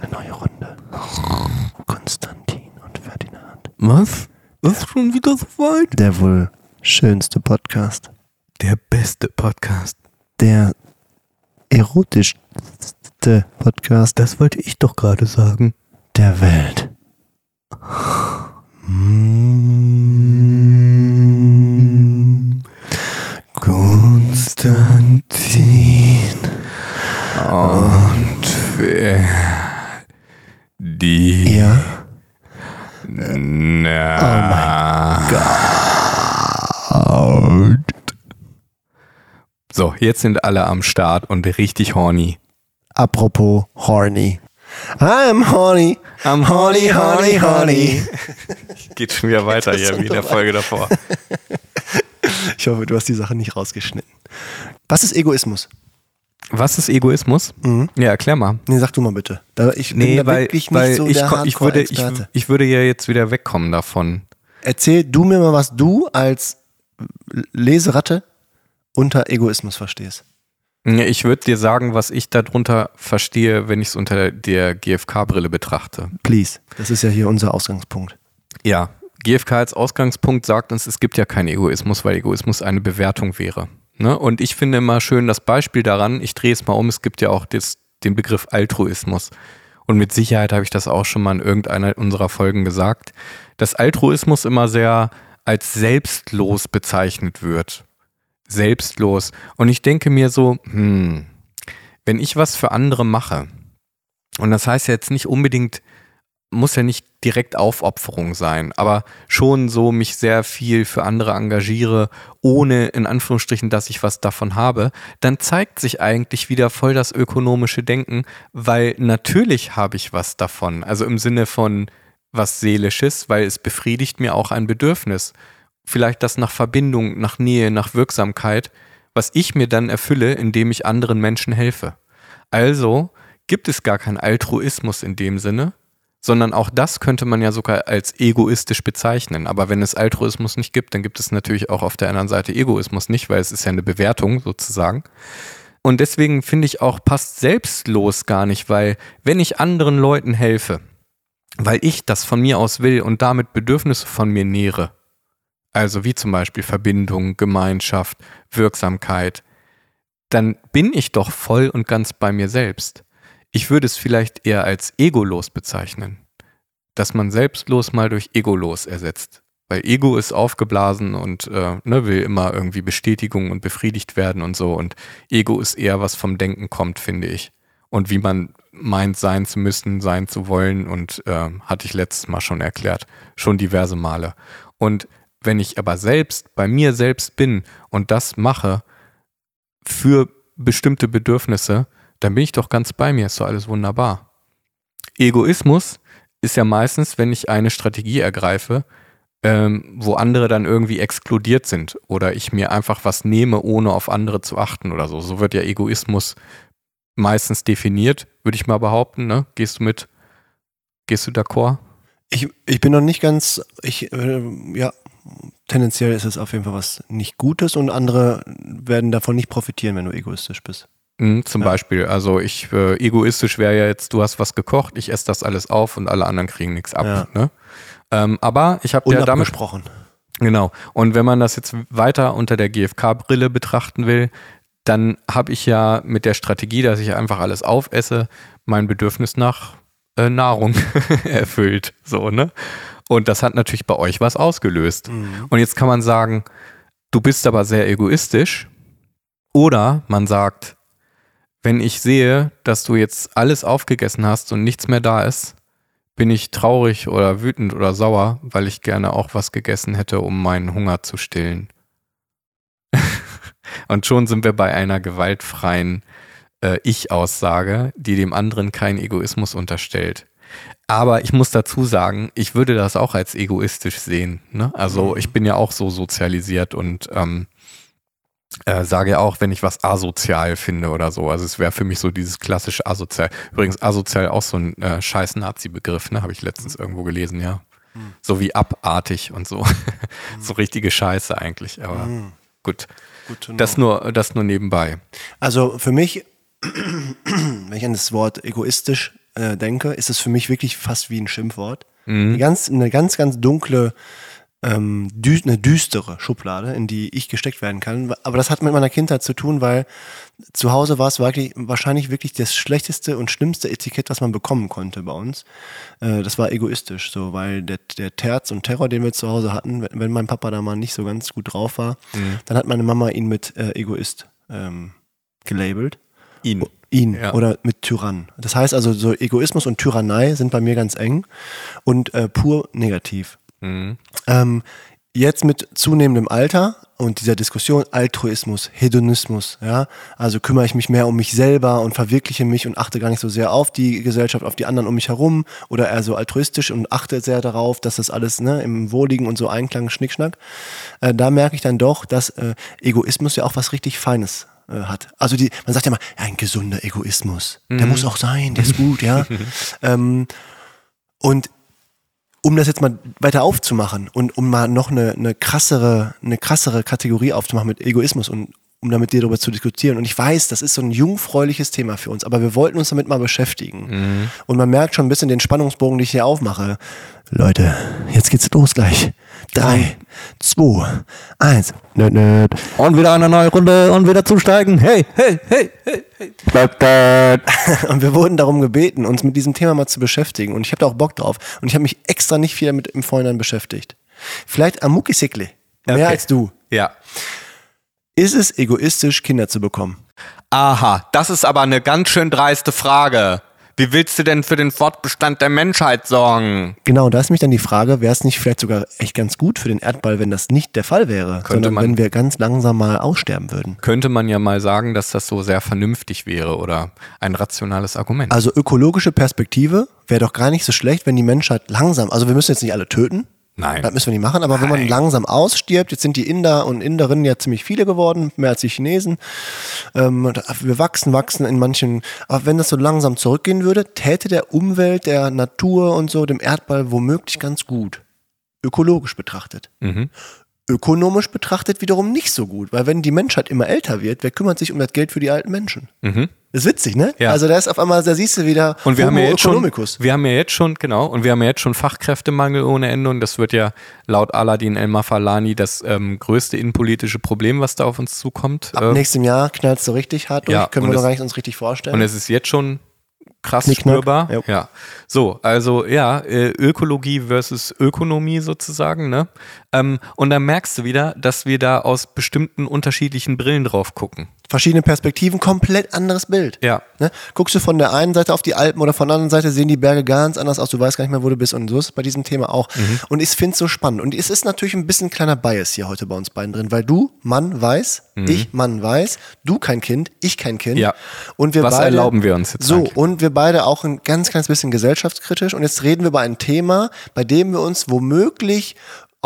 eine neue Runde. Konstantin und Ferdinand. Was? Was schon wieder so weit? Der wohl schönste Podcast. Der beste Podcast. Der erotischste Podcast Das wollte ich doch gerade sagen. der Welt. Konstantin und wer die Ja? Na. So, jetzt sind alle am Start und richtig horny. Apropos horny. I'm horny. I'm horny, horny, horny. Geht schon wieder weiter hier wie in der Folge davor. Ich hoffe, du hast die Sache nicht rausgeschnitten. Was ist Egoismus? Was ist Egoismus? Ja, erklär mal. Nee, sag du mal bitte. Da, ich bin Nee, da weil, wirklich weil nicht so ich, der ich, würde, ich, ich würde ja jetzt wieder wegkommen davon. Erzähl du mir mal, was du als Leseratte unter Egoismus verstehst. Ich würde dir sagen, was ich darunter verstehe, wenn ich es unter der GfK-Brille betrachte. Please. Das ist ja hier unser Ausgangspunkt. Ja, GfK als Ausgangspunkt sagt uns, es gibt ja keinen Egoismus, weil Egoismus eine Bewertung wäre. Ne? Und ich finde immer schön das Beispiel daran, ich drehe es mal um, es gibt ja auch das, den Begriff Altruismus. Und mit Sicherheit habe ich das auch schon mal in irgendeiner unserer Folgen gesagt, dass Altruismus immer sehr als selbstlos bezeichnet wird. Selbstlos. Und ich denke mir so, hm, wenn ich was für andere mache, und das heißt jetzt nicht unbedingt, muss ja nicht direkt Aufopferung sein, aber schon so mich sehr viel für andere engagiere, ohne in Anführungsstrichen, dass ich was davon habe, dann zeigt sich eigentlich wieder voll das ökonomische Denken, weil natürlich habe ich was davon. Also im Sinne von was Seelisches, weil es befriedigt mir auch ein Bedürfnis. Vielleicht das nach Verbindung, nach Nähe, nach Wirksamkeit, was ich mir dann erfülle, indem ich anderen Menschen helfe. Also gibt es gar keinen Altruismus in dem Sinne, sondern auch das könnte man ja sogar als egoistisch bezeichnen. Aber wenn es Altruismus nicht gibt, dann gibt es natürlich auch auf der anderen Seite Egoismus nicht, weil es ist ja eine Bewertung sozusagen. Und deswegen finde ich auch, passt selbstlos gar nicht, weil wenn ich anderen Leuten helfe, weil ich das von mir aus will und damit Bedürfnisse von mir nähere, also wie zum Beispiel Verbindung, Gemeinschaft, Wirksamkeit, dann bin ich doch voll und ganz bei mir selbst. Ich würde es vielleicht eher als egolos bezeichnen, dass man selbstlos mal durch egolos ersetzt. Weil Ego ist aufgeblasen und äh, ne, will immer irgendwie Bestätigung und befriedigt werden und so. Und Ego ist eher was vom Denken kommt, finde ich. Und wie man meint, sein zu müssen, sein zu wollen. Und äh, hatte ich letztes Mal schon erklärt, schon diverse Male. Und wenn ich aber selbst bei mir selbst bin und das mache für bestimmte Bedürfnisse, dann bin ich doch ganz bei mir, ist doch alles wunderbar. Egoismus ist ja meistens, wenn ich eine Strategie ergreife, ähm, wo andere dann irgendwie exkludiert sind oder ich mir einfach was nehme, ohne auf andere zu achten oder so. So wird ja Egoismus meistens definiert, würde ich mal behaupten. Ne? Gehst du mit? Gehst du d'accord? Ich, ich bin noch nicht ganz, ich, äh, ja, tendenziell ist es auf jeden Fall was nicht Gutes und andere werden davon nicht profitieren, wenn du egoistisch bist. Mhm, zum Ja. Beispiel, also ich äh, egoistisch wäre ja jetzt, du hast was gekocht, ich esse das alles auf und alle anderen kriegen nichts ab. Ja. Ne? Ähm, aber ich habe ja damit Unabgesprochen. Genau. Und wenn man das jetzt weiter unter der GfK-Brille betrachten will, dann habe ich ja mit der Strategie, dass ich einfach alles aufesse, mein Bedürfnis nach äh, Nahrung erfüllt. So, ne? Und das hat natürlich bei euch was ausgelöst. Mhm. Und jetzt kann man sagen, du bist aber sehr egoistisch. Oder man sagt, wenn ich sehe, dass du jetzt alles aufgegessen hast und nichts mehr da ist, bin ich traurig oder wütend oder sauer, weil ich gerne auch was gegessen hätte, um meinen Hunger zu stillen. und schon sind wir bei einer gewaltfreien äh, Ich-Aussage, die dem anderen keinen Egoismus unterstellt. Aber ich muss dazu sagen, ich würde das auch als egoistisch sehen. Ne? Also Mhm. ich bin ja auch so sozialisiert und ähm, äh, sage auch, wenn ich was asozial finde oder so. Also es wäre für mich so dieses klassische asozial. Übrigens asozial auch so ein äh, scheiß Nazi-Begriff, ne? Habe ich letztens irgendwo gelesen, ja. Mhm. So wie abartig und so. so richtige Scheiße eigentlich. Aber Mhm. gut. Gut. Das nur, das nur nebenbei. Also für mich, wenn ich an das Wort egoistisch äh, denke, ist es für mich wirklich fast wie ein Schimpfwort. Mhm. Eine, ganz, eine ganz, ganz dunkle, ähm, dü eine düstere Schublade, in die ich gesteckt werden kann. Aber das hat mit meiner Kindheit zu tun, weil zu Hause war es wirklich, wahrscheinlich wirklich das schlechteste und schlimmste Etikett, was man bekommen konnte bei uns. Äh, das war egoistisch, so, weil der, der Terz und Terror, den wir zu Hause hatten, wenn, wenn mein Papa da mal nicht so ganz gut drauf war, dann hat meine Mama ihn mit äh, Egoist ähm, gelabelt. Ihn. Ihn Ja. oder mit Tyrann. Das heißt also, so Egoismus und Tyrannei sind bei mir ganz eng und äh, pur negativ. Mhm. Ähm, jetzt mit zunehmendem Alter und dieser Diskussion Altruismus, Hedonismus, ja, also kümmere ich mich mehr um mich selber und verwirkliche mich und achte gar nicht so sehr auf die Gesellschaft, auf die anderen um mich herum oder eher so altruistisch und achte sehr darauf, dass das alles ne, im Wohligen und so Einklang, Schnickschnack. Äh, da merke ich dann doch, dass äh, Egoismus ja auch was richtig Feines äh, hat. Also die, man sagt ja mal, ein gesunder Egoismus, der muss auch sein, der ist gut, ja. ähm, und um das jetzt mal weiter aufzumachen und um mal noch eine, eine krassere, eine krassere Kategorie aufzumachen mit Egoismus und um da mit dir darüber zu diskutieren. Und ich weiß, das ist so ein jungfräuliches Thema für uns, aber wir wollten uns damit mal beschäftigen. Und man merkt schon ein bisschen den Spannungsbogen, den ich hier aufmache. Leute, jetzt geht's los gleich. Drei, zwei, eins. Nöt, nöt. Und wieder eine neue Runde und wieder zusteigen. Hey, hey, hey, hey, hey. Und wir wurden darum gebeten, uns mit diesem Thema mal zu beschäftigen. Und ich habe da auch Bock drauf. Und ich habe mich extra nicht viel damit im Vorhinein beschäftigt. Vielleicht Amuki Sikli. Mehr Okay. als du. Ja. Ist es egoistisch, Kinder zu bekommen? Aha, das ist aber eine ganz schön dreiste Frage. Wie willst du denn für den Fortbestand der Menschheit sorgen? Genau, da ist mich dann die Frage, wäre es nicht vielleicht sogar echt ganz gut für den Erdball, wenn das nicht der Fall wäre, sondern man- wenn wir ganz langsam mal aussterben würden? Könnte man ja mal sagen, dass das so sehr vernünftig wäre oder ein rationales Argument. Also ökologische Perspektive wäre doch gar nicht so schlecht, wenn die Menschheit langsam, also wir müssen jetzt nicht alle töten, Nein. das müssen wir nicht machen, aber wenn man Nein. langsam ausstirbt, jetzt sind die Inder und Inderinnen ja ziemlich viele geworden, mehr als die Chinesen, ähm, wir wachsen, wachsen in manchen, aber wenn das so langsam zurückgehen würde, täte der Umwelt, der Natur und so, dem Erdball womöglich ganz gut, ökologisch betrachtet. Mhm. ökonomisch betrachtet wiederum nicht so gut, weil wenn die Menschheit immer älter wird, wer kümmert sich um das Geld für die alten Menschen? Mhm. Das ist witzig, ne? Ja. Also da ist auf einmal, da siehst du wieder Und wir haben, ja Homo jetzt schon, economicus. wir haben ja jetzt schon, genau, und wir haben ja jetzt schon Fachkräftemangel ohne Ende und das wird ja laut Aladin El-Mafalani das ähm, größte innenpolitische Problem, was da auf uns zukommt. Ab Ähm, nächstem Jahr knallt es so richtig hart durch, Ja, können wir es- gar nicht uns richtig vorstellen. Und es ist jetzt schon krass Knickknack. spürbar. Ja. Ja. So, also ja, äh, Ökologie versus Ökonomie sozusagen, ne? Ähm, und dann merkst du wieder, dass wir da aus bestimmten unterschiedlichen Brillen drauf gucken. Verschiedene Perspektiven, komplett anderes Bild. Ja. Ne? Guckst du von der einen Seite auf die Alpen oder von der anderen Seite sehen die Berge ganz anders aus, du weißt gar nicht mehr, wo du bist und so ist es bei diesem Thema auch. Mhm. Und ich finde es so spannend. Und es ist natürlich ein bisschen kleiner Bias hier heute bei uns beiden drin, weil du, Mann, weiß, ich, Mann, weiß, du kein Kind, ich kein Kind. Mhm. Ja. Und wir Was beide, erlauben wir uns jetzt So, eigentlich? und wir beide auch ein ganz kleines bisschen gesellschaftskritisch. Und jetzt reden wir über ein Thema, bei dem wir uns womöglich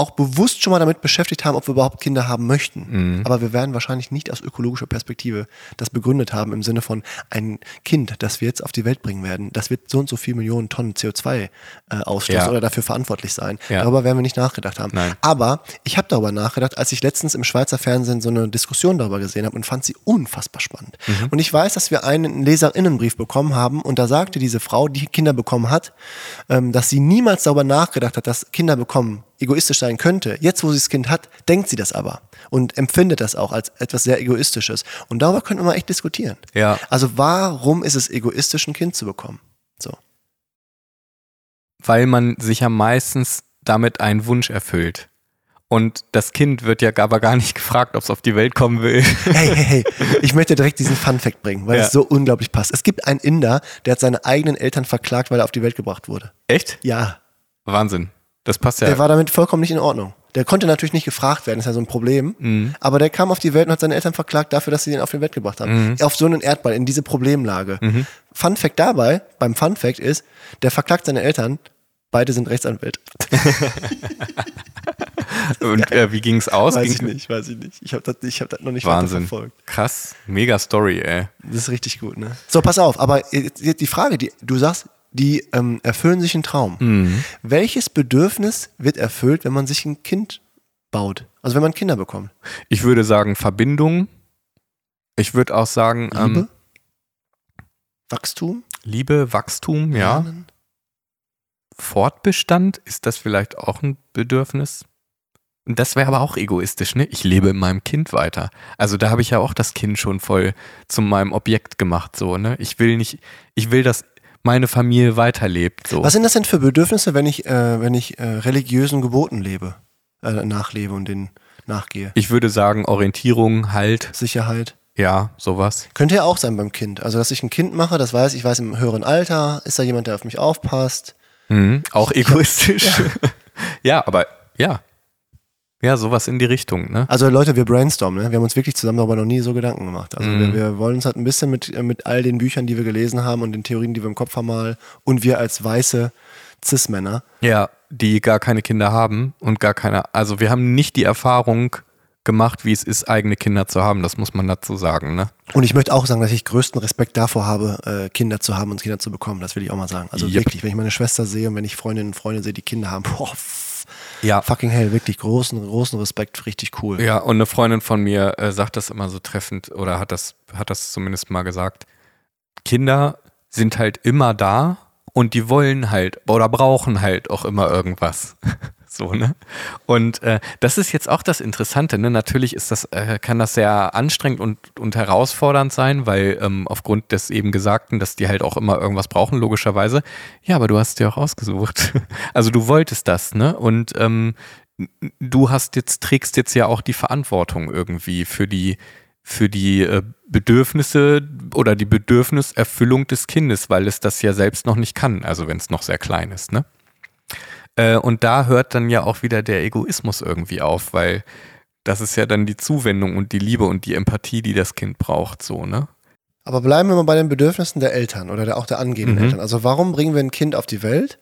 auch bewusst schon mal damit beschäftigt haben, ob wir überhaupt Kinder haben möchten. Mhm. Aber wir werden wahrscheinlich nicht aus ökologischer Perspektive das begründet haben im Sinne von ein Kind, das wir jetzt auf die Welt bringen werden, das wird so und so viel Millionen Tonnen CO2 äh, ausstoßen Ja. oder dafür verantwortlich sein. Ja. Darüber werden wir nicht nachgedacht haben. Nein. Aber ich habe darüber nachgedacht, als ich letztens im Schweizer Fernsehen so eine Diskussion darüber gesehen habe und fand sie unfassbar spannend. Mhm. Und ich weiß, dass wir einen Leserinnenbrief bekommen haben und da sagte diese Frau, die Kinder bekommen hat, ähm, dass sie niemals darüber nachgedacht hat, dass Kinder bekommen egoistisch sein könnte. Jetzt, wo sie das Kind hat, denkt sie das aber und empfindet das auch als etwas sehr Egoistisches. Und darüber könnte man echt diskutieren. Ja. Also warum ist es egoistisch, ein Kind zu bekommen? So. Weil man sich ja meistens damit einen Wunsch erfüllt. Und das Kind wird ja aber gar nicht gefragt, ob es auf die Welt kommen will. Hey, hey, hey, ich möchte direkt diesen Fun-Fact bringen, weil Ja. es so unglaublich passt. Es gibt einen Inder, der hat seine eigenen Eltern verklagt, weil er auf die Welt gebracht wurde. Echt? Ja, Wahnsinn. Das passt ja. der war damit vollkommen nicht in Ordnung. Der konnte natürlich nicht gefragt werden, ist ja so ein Problem. Mhm. Aber der kam auf die Welt und hat seine Eltern verklagt dafür, dass sie ihn auf die Welt gebracht haben. Mhm. Auf so einen Erdball, in diese Problemlage. Fun Fact dabei, beim Fun Fact ist, der verklagt seine Eltern, beide sind Rechtsanwälte. Und äh, wie ging es aus? Weiß Ging- ich nicht, weiß ich nicht. Ich habe das, ich hab das noch nicht Wahnsinn. verfolgt. Krass. Mega Story, ey. Das ist richtig gut, ne? So, pass auf, aber die Frage, die du sagst, die ähm, erfüllen sich einen Traum. Mhm. Welches Bedürfnis wird erfüllt, wenn man sich ein Kind baut? Also wenn man Kinder bekommt? Ich würde sagen Verbindung. Ich würde auch sagen, Liebe? ähm, Wachstum? Liebe, Wachstum, ja. Lernen? Fortbestand, ist das vielleicht auch ein Bedürfnis? Das wäre aber auch egoistisch, ne? Ich lebe in meinem Kind weiter. Also da habe ich ja auch das Kind schon voll zu meinem Objekt gemacht, so, ne? Ich will nicht, ich will, dass meine Familie weiterlebt, so. Was sind das denn für Bedürfnisse, wenn ich, äh, wenn ich äh, religiösen Geboten lebe, äh, nachlebe und denen nachgehe? Ich würde sagen, Orientierung, Halt, Sicherheit. ja, sowas. Könnte ja auch sein beim Kind. Also, dass ich ein Kind mache, das weiß, ich weiß im höheren Alter, ist da jemand, der auf mich aufpasst. Mhm. Auch egoistisch. Ja. aber ja. Ja, sowas in die Richtung, ne? Also Leute, wir brainstormen, ne? Wir haben uns wirklich zusammen darüber noch nie so Gedanken gemacht. Also wir, wir wollen uns halt ein bisschen mit, äh, mit all den Büchern, die wir gelesen haben und den Theorien, die wir im Kopf haben, mal und wir als weiße Cis-Männer. Ja, die gar keine Kinder haben und gar keine, also wir haben nicht die Erfahrung gemacht, wie es ist, eigene Kinder zu haben. Das muss man dazu sagen, ne? Und ich möchte auch sagen, dass ich größten Respekt davor habe, äh, Kinder zu haben und Kinder zu bekommen. Das will ich auch mal sagen. Also Yep. wirklich, wenn ich meine Schwester sehe und wenn ich Freundinnen und Freunde sehe, die Kinder haben, boah, Ja. fucking hell, wirklich großen, großen Respekt, richtig cool. Ja, und eine Freundin von mir äh, sagt das immer so treffend oder hat das, hat das zumindest mal gesagt. Kinder sind halt immer da und die wollen halt oder brauchen halt auch immer irgendwas. So, ne? Und äh, das ist jetzt auch das Interessante, ne? Natürlich ist das, äh, kann das sehr anstrengend und, und herausfordernd sein, weil ähm, aufgrund des eben Gesagten, dass die halt auch immer irgendwas brauchen, logischerweise. Ja, aber du hast dir auch ausgesucht. Also du wolltest das, ne? Und ähm, du hast jetzt, trägst jetzt ja auch die Verantwortung irgendwie für die, für die äh, Bedürfnisse oder die Bedürfniserfüllung des Kindes, weil es das ja selbst noch nicht kann, also wenn es noch sehr klein ist, ne? Äh, und da hört dann ja auch wieder der Egoismus irgendwie auf, weil das ist ja dann die Zuwendung und die Liebe und die Empathie, die das Kind braucht, so, ne? Aber bleiben wir mal bei den Bedürfnissen der Eltern oder der, auch der angehenden Mhm. Eltern. Also warum bringen wir ein Kind auf die Welt?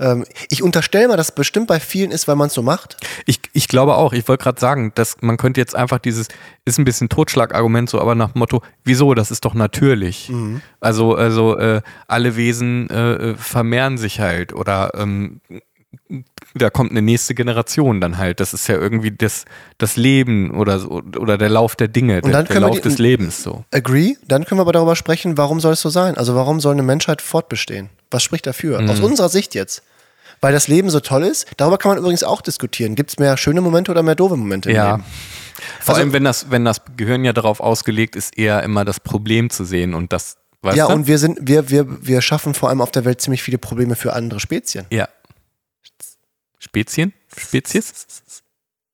Ähm, ich unterstelle mal, dass bestimmt bei vielen ist, weil man es so macht. Ich, ich glaube auch, ich wollte gerade sagen, dass man könnte jetzt einfach dieses, ist ein bisschen Totschlagargument so, aber nach dem Motto, wieso, das ist doch natürlich. Also, also äh, alle Wesen äh, äh, vermehren sich halt oder ähm, da kommt eine nächste Generation dann halt. Das ist ja irgendwie das, das Leben oder, so, oder der Lauf der Dinge, der, der Lauf die- des Lebens so. Agree. Dann können wir aber darüber sprechen, warum soll es so sein? Also warum soll eine Menschheit fortbestehen? Was spricht dafür? Mhm. Aus unserer Sicht jetzt. Weil das Leben so toll ist. Darüber kann man übrigens auch diskutieren. Gibt es mehr schöne Momente oder mehr doofe Momente im Ja. Leben? Vor Also- allem, wenn das, wenn das Gehirn ja darauf ausgelegt ist, eher immer das Problem zu sehen und das, weißt ja, du? und wir sind, wir, wir, wir schaffen vor allem auf der Welt ziemlich viele Probleme für andere Spezien. ja. Spezien? Spezies?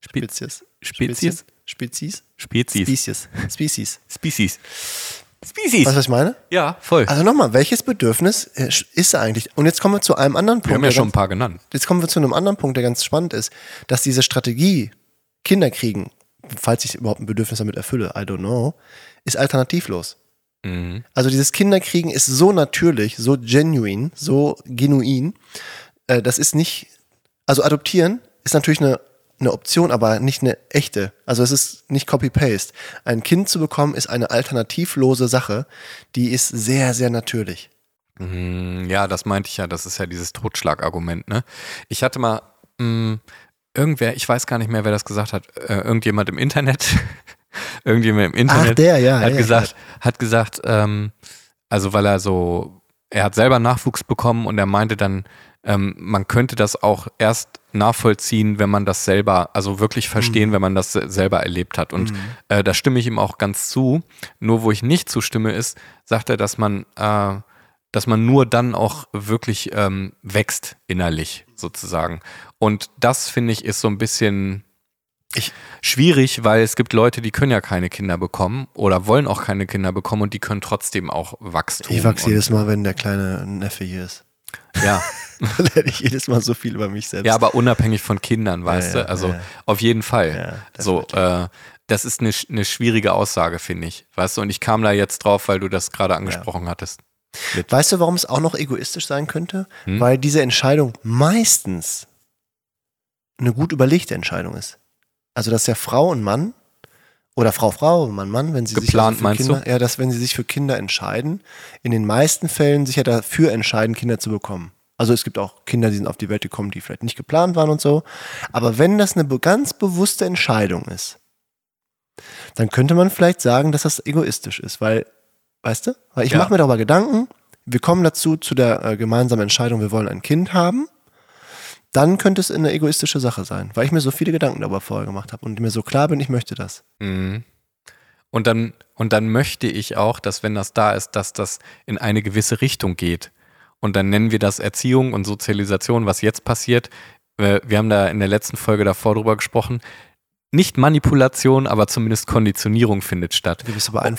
Spe Spezies. Spezies? Spezies. Spezies. Spezies. Species. Species. Species. Weißt du, was ich meine? Ja, voll. Also nochmal, welches Bedürfnis äh, ist da eigentlich? Und jetzt kommen wir zu einem anderen Punkt. Wir haben ja schon ein paar genannt. jetzt kommen wir zu einem anderen Punkt, der ganz spannend ist, dass diese Strategie, Kinder kriegen, falls ich überhaupt ein Bedürfnis damit erfülle, I don't know, ist alternativlos. Mhm. Also dieses Kinderkriegen ist so natürlich, so genuin, so genuin. Äh, das ist nicht, also adoptieren ist natürlich eine, eine Option, aber nicht eine echte. Also es ist nicht Copy-Paste. Ein Kind zu bekommen ist eine alternativlose Sache, die ist sehr, sehr natürlich. Mm, Ja, das meinte ich ja, das ist ja dieses Totschlagargument, ne? Ich hatte mal, mh, irgendwer, ich weiß gar nicht mehr, wer das gesagt hat, äh, irgendjemand im Internet, irgendjemand im Internet Ach, der, ja. hat ja, gesagt, hat gesagt, ähm, also weil er so, er hat selber Nachwuchs bekommen und er meinte dann, ähm, man könnte das auch erst nachvollziehen, wenn man das selber, also wirklich Mhm. verstehen, wenn man das se- selber erlebt hat. Und äh, da stimme ich ihm auch ganz zu. Nur wo ich nicht zustimme, ist, sagt er, dass man, äh, dass man nur dann auch wirklich ähm, wächst innerlich sozusagen. Und das finde ich ist so ein bisschen Ich- schwierig, weil es gibt Leute, die können ja keine Kinder bekommen oder wollen auch keine Kinder bekommen und die können trotzdem auch Wachstum. Ich wachse jedes Mal, wenn der kleine Neffe hier ist. Ja. Da lerne ich jedes Mal so viel über mich selbst. ja, aber unabhängig von Kindern, weißt ja, du? Also ja. auf jeden Fall. Ja, so, äh, das ist eine, eine schwierige Aussage, finde ich. Weißt du, und ich kam da jetzt drauf, weil du das gerade angesprochen hattest. Weißt du, warum es auch noch egoistisch sein könnte? Hm? Weil diese Entscheidung meistens eine gut überlegte Entscheidung ist. Also, dass ja Frau und Mann oder Frau, Frau, Mann, Mann, wenn sie Geplant, sich also für Kinder, du? ja, dass wenn sie sich für Kinder entscheiden, in den meisten Fällen sich ja dafür entscheiden, Kinder zu bekommen. Also es gibt auch Kinder, die sind auf die Welt gekommen, die vielleicht nicht geplant waren und so. Aber wenn das eine ganz bewusste Entscheidung ist, dann könnte man vielleicht sagen, dass das egoistisch ist, weil, weißt du, weil ich Ja. mache mir darüber Gedanken, wir kommen dazu, zu der äh, gemeinsamen Entscheidung, wir wollen ein Kind haben, dann könnte es eine egoistische Sache sein, weil ich mir so viele Gedanken darüber vorher gemacht habe und mir so klar bin, ich möchte das. Mhm. Und dann, und dann möchte ich auch, dass wenn das da ist, dass das in eine gewisse Richtung geht. Und dann nennen wir das Erziehung und Sozialisation, was jetzt passiert. Äh, wir haben da in der letzten Folge davor drüber gesprochen. Nicht Manipulation, aber zumindest Konditionierung findet statt.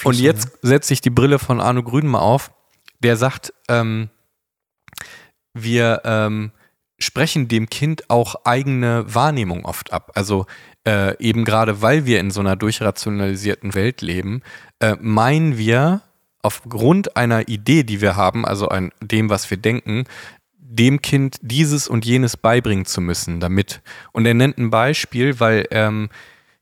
Und jetzt setze ich die Brille von Arno Grün mal auf. Der sagt, ähm, wir ähm, sprechen dem Kind auch eigene Wahrnehmung oft ab. Also äh, eben gerade weil wir in so einer durchrationalisierten Welt leben, äh, meinen wir aufgrund einer Idee, die wir haben, also an dem, was wir denken, dem Kind dieses und jenes beibringen zu müssen damit. Und er nennt ein Beispiel, weil ähm,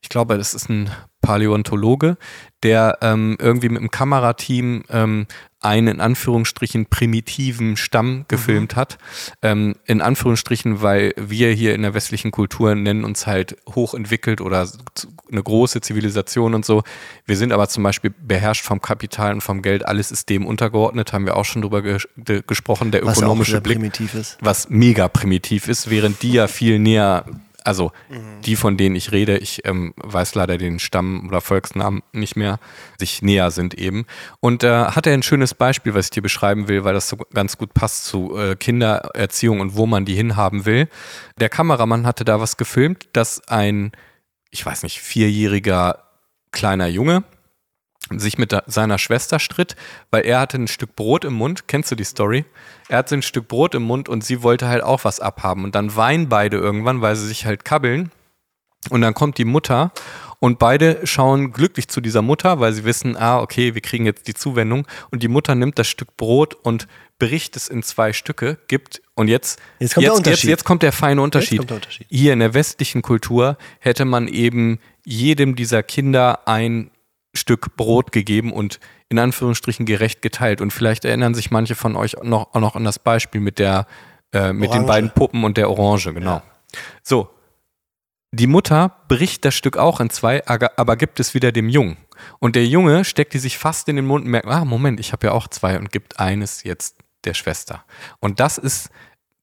ich glaube, das ist ein Paläontologe, der ähm, irgendwie mit einem Kamerateam ähm, einen in Anführungsstrichen primitiven Stamm gefilmt hat. Ähm, in Anführungsstrichen, weil wir hier in der westlichen Kultur nennen uns halt hochentwickelt oder eine große Zivilisation und so. Wir sind aber zum Beispiel beherrscht vom Kapital und vom Geld. Alles ist dem untergeordnet, haben wir auch schon drüber ges gesprochen. Der was auch ökonomische sehr Blick primitiv ist. was mega primitiv ist, während die ja viel näher, also die, von denen ich rede, ich ähm, weiß leider den Stamm oder Volksnamen nicht mehr, sich näher sind eben. Und äh, hat er ein schönes Beispiel, was ich dir beschreiben will, weil das so ganz gut passt zu äh, Kindererziehung und wo man die hinhaben will. Der Kameramann hatte da was gefilmt, dass ein, ich weiß nicht, vierjähriger kleiner Junge sich mit seiner Schwester stritt, weil er hatte ein Stück Brot im Mund. Kennst du die Story? Er hatte ein Stück Brot im Mund und sie wollte halt auch was abhaben. Und dann weinen beide irgendwann, weil sie sich halt kabbeln. Und dann kommt die Mutter und beide schauen glücklich zu dieser Mutter, weil sie wissen, ah, okay, wir kriegen jetzt die Zuwendung. Und die Mutter nimmt das Stück Brot und bricht es in zwei Stücke, gibt und jetzt, Jetzt kommt der jetzt, jetzt kommt der feine Unterschied. der Unterschied. Hier in der westlichen Kultur hätte man eben jedem dieser Kinder ein Stück Brot gegeben und in Anführungsstrichen gerecht geteilt. Und vielleicht erinnern sich manche von euch noch, auch noch an das Beispiel mit der, äh, mit den beiden Puppen und der Orange, genau. Ja. So. Die Mutter bricht das Stück auch in zwei, aber gibt es wieder dem Jungen. Und der Junge steckt die sich fast in den Mund und merkt, ah, Moment, ich habe ja auch zwei und gibt eines jetzt der Schwester. Und das ist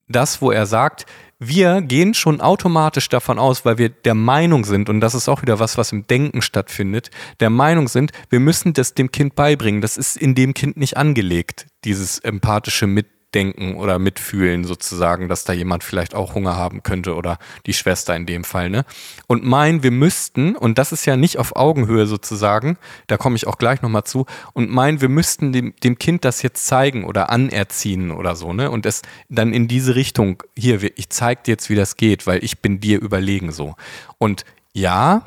das, wo er sagt, wir gehen schon automatisch davon aus, weil wir der Meinung sind, und das ist auch wieder was, was im Denken stattfindet, der Meinung sind, wir müssen das dem Kind beibringen. Das ist in dem Kind nicht angelegt, dieses empathische Mitdenken oder Mitfühlen sozusagen, dass da jemand vielleicht auch Hunger haben könnte oder die Schwester in dem Fall. Ne? Und meinen, wir müssten, und das ist ja nicht auf Augenhöhe sozusagen, da komme ich auch gleich nochmal zu, und meinen, wir müssten dem, dem Kind das jetzt zeigen oder anerziehen oder so, ne? Und es dann in diese Richtung, hier, ich zeig dir jetzt, wie das geht, weil ich bin dir überlegen so. Und ja,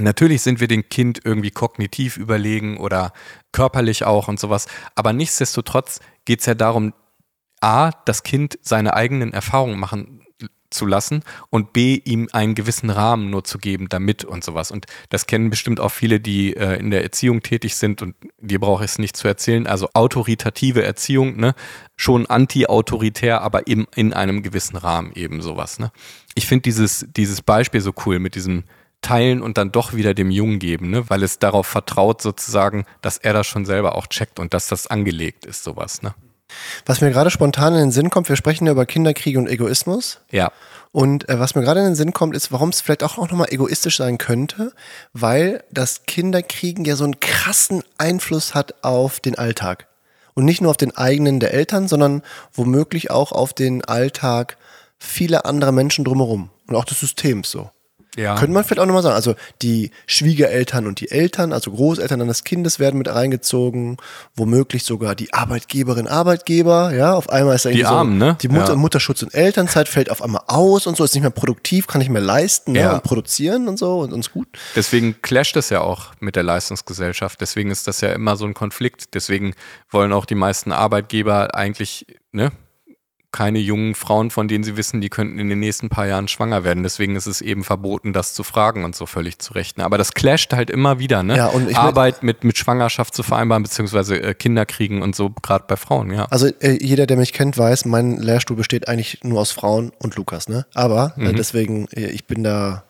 Natürlich sind wir dem Kind irgendwie kognitiv überlegen oder körperlich auch und sowas. Aber nichtsdestotrotz geht es ja darum, A, das Kind seine eigenen Erfahrungen machen zu lassen und B, ihm einen gewissen Rahmen nur zu geben, damit und sowas. Und das kennen bestimmt auch viele, die äh, in der Erziehung tätig sind und dir brauche ich es nicht zu erzählen. Also autoritative Erziehung, ne? Schon anti-autoritär, aber eben in einem gewissen Rahmen eben sowas, ne? Ich finde dieses, dieses Beispiel so cool mit diesem teilen und dann doch wieder dem Jungen geben, ne? weil es darauf vertraut sozusagen, dass er das schon selber auch checkt und dass das angelegt ist, sowas. Ne? Was mir gerade spontan in den Sinn kommt, wir sprechen ja über Kinderkriege und Egoismus. Ja, Und äh, was mir gerade in den Sinn kommt, ist, warum es vielleicht auch, auch nochmal egoistisch sein könnte, weil das Kinderkriegen ja so einen krassen Einfluss hat auf den Alltag. Und nicht nur auf den eigenen der Eltern, sondern womöglich auch auf den Alltag vieler anderer Menschen drumherum. Und auch des Systems so. Ja. Könnte man vielleicht auch nochmal sagen. Also die Schwiegereltern und die Eltern, also Großeltern eines Kindes werden mit reingezogen, womöglich sogar die Arbeitgeberin, Arbeitgeber, ja, auf einmal ist irgendwie Die so, Armen, ne? die Mutter, Ja. Mutterschutz und Elternzeit fällt auf einmal aus und so, ist nicht mehr produktiv, kann nicht mehr leisten ne, Ja. und produzieren und so und uns gut. Deswegen clasht es ja auch mit der Leistungsgesellschaft. Deswegen ist das ja immer so ein Konflikt. Deswegen wollen auch die meisten Arbeitgeber eigentlich ne, keine jungen Frauen, von denen sie wissen, die könnten in den nächsten paar Jahren schwanger werden. Deswegen ist es eben verboten, das zu fragen und so völlig zu rechnen. Aber das clasht halt immer wieder. Ne? Ja, und ich Arbeit mit, mit Schwangerschaft zu vereinbaren, beziehungsweise äh, Kinder kriegen und so, gerade bei Frauen, ja. Also äh, jeder, der mich kennt, weiß, mein Lehrstuhl besteht eigentlich nur aus Frauen und Lukas, ne? Aber Mhm. äh, deswegen, äh, ich bin da